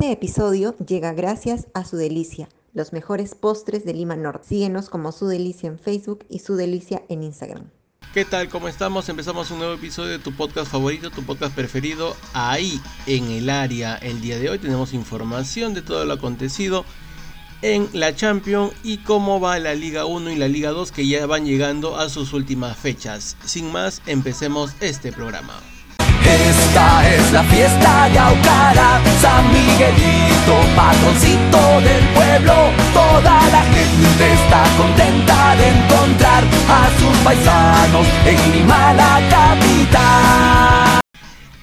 Este episodio llega gracias a Su Delicia, los mejores postres de Lima Norte. Síguenos como Su Delicia en Facebook y Su Delicia en Instagram. ¿Qué tal? ¿Cómo estamos? Empezamos un nuevo episodio de tu podcast favorito, tu podcast preferido, ahí en el área. El día de hoy tenemos información de todo lo acontecido en la Champions y cómo va la Liga 1 y la Liga 2 que ya van llegando a sus últimas fechas. Sin más, empecemos este programa. Esta es la fiesta de Aucara, San Miguelito, patroncito del pueblo. Toda la gente está contenta de encontrar a sus paisanos en Lima, la capital.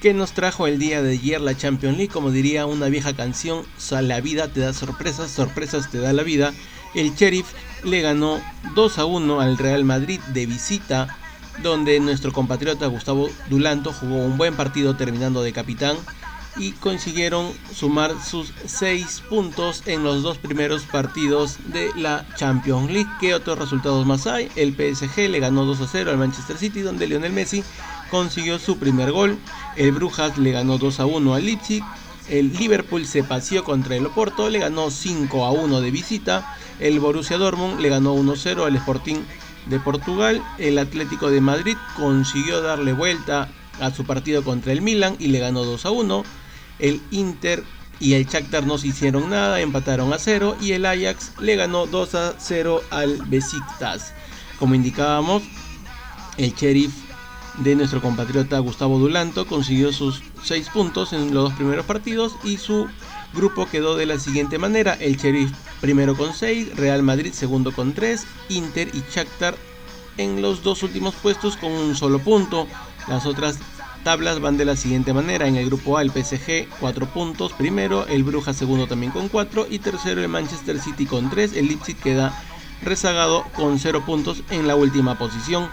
¿Qué nos trajo el día de ayer la Champions League? Como diría una vieja canción, la vida te da sorpresas, sorpresas te da la vida. El Sheriff le ganó 2 a 1 al Real Madrid de visita donde nuestro compatriota Gustavo Dulanto jugó un buen partido terminando de capitán y consiguieron sumar sus 6 puntos en los dos primeros partidos de la Champions League. ¿Qué otros resultados más hay? El PSG le ganó 2 a 0 al Manchester City donde Lionel Messi consiguió su primer gol. El Brujas le ganó 2 a 1 al Leipzig. El Liverpool se paseó contra el Oporto, le ganó 5 a 1 de visita. El Borussia Dortmund le ganó 1 a 0 al Sporting de Portugal, el Atlético de Madrid consiguió darle vuelta a su partido contra el Milan y le ganó 2 a 1. El Inter y el Shakhtar no se hicieron nada, empataron a 0 y el Ajax le ganó 2 a 0 al Besiktas. Como indicábamos, el sheriff de nuestro compatriota Gustavo Dulanto consiguió sus 6 puntos en los dos primeros partidos y su grupo quedó de la siguiente manera: el Sheriff primero con 6, Real Madrid segundo con 3, Inter y Shakhtar en los dos últimos puestos con un solo punto. Las otras tablas van de la siguiente manera: en el grupo A el PSG 4 puntos, primero, el Bruja segundo también con 4 y tercero el Manchester City con 3, el Leipzig queda rezagado con 0 puntos en la última posición.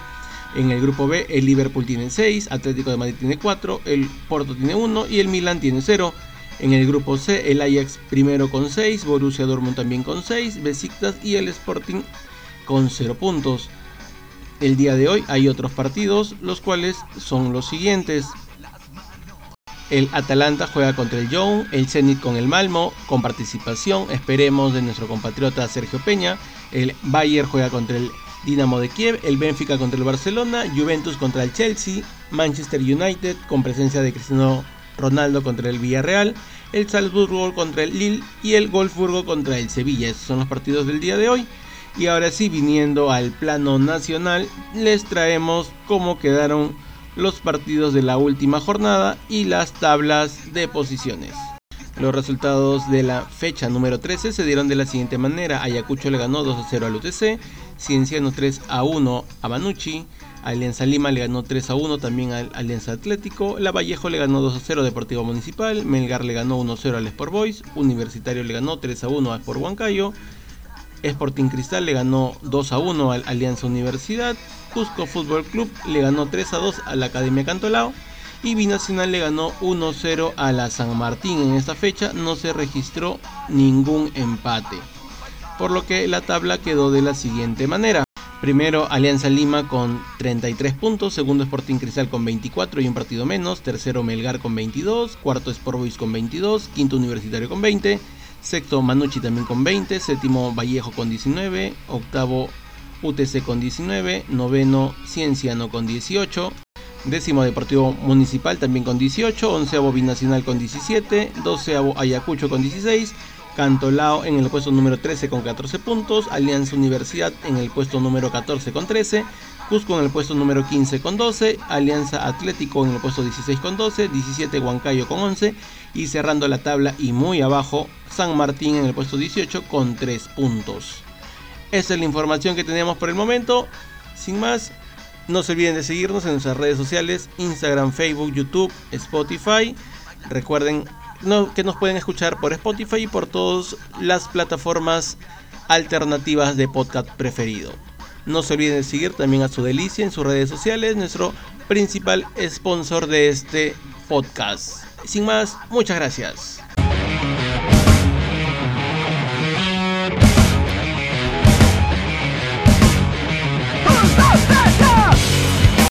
En el grupo B el Liverpool tiene 6, Atlético de Madrid tiene 4, el Porto tiene 1 y el Milan tiene 0. En el grupo C, el Ajax primero con 6, Borussia Dortmund también con 6, Besiktas y el Sporting con 0 puntos. El día de hoy hay otros partidos, los cuales son los siguientes. El Atalanta juega contra el Young, el Zenit con el Malmo, con participación, esperemos, de nuestro compatriota Sergio Peña. El Bayern juega contra el Dinamo de Kiev, el Benfica contra el Barcelona, Juventus contra el Chelsea, Manchester United con presencia de Cristiano Ronaldo contra el Villarreal, el Salzburgo contra el Lille y el Wolfsburgo contra el Sevilla. Esos son los partidos del día de hoy. Y ahora sí, viniendo al plano nacional, les traemos cómo quedaron los partidos de la última jornada y las tablas de posiciones. Los resultados de la fecha número 13 se dieron de la siguiente manera. Ayacucho le ganó 2 a 0 al UTC, Cienciano 3 a 1 a Manucci, Alianza Lima le ganó 3 a 1 también al Alianza Atlético. La Vallejo le ganó 2 a 0 a Deportivo Municipal. Melgar le ganó 1 a 0 al Sport Boys. Universitario le ganó 3 a 1 al Sport Huancayo. Sporting Cristal le ganó 2 a 1 al Alianza Universidad. Cusco Fútbol Club le ganó 3 a 2 a la Academia Cantolao. Y Binacional le ganó 1 a 0 a la San Martín. En esta fecha no se registró ningún empate. Por lo que la tabla quedó de la siguiente manera. Primero Alianza Lima con 33 puntos, segundo Sporting Cristal con 24 y un partido menos, tercero Melgar con 22, cuarto Sport Boys con 22, quinto Universitario con 20, sexto Manucci también con 20, séptimo Vallejo con 19, octavo UTC con 19, noveno Cienciano con 18, décimo Deportivo Municipal también con 18, onceavo Binacional con 17, doceavo Ayacucho con 16, Cantolao en el puesto número 13 con 14 puntos, Alianza Universidad en el puesto número 14 con 13, Cusco en el puesto número 15 con 12, Alianza Atlético en el puesto 16 con 12, 17 Huancayo con 11 y cerrando la tabla y muy abajo San Martín en el puesto 18 con 3 puntos. Esa es la información que tenemos por el momento. Sin más, no se olviden de seguirnos en nuestras redes sociales, Instagram, Facebook, YouTube, Spotify. Recuerden que nos pueden escuchar por Spotify y por todas las plataformas alternativas de podcast preferido. No se olviden de seguir también a su delicia en sus redes sociales, nuestro principal sponsor de este podcast. Sin más, muchas gracias.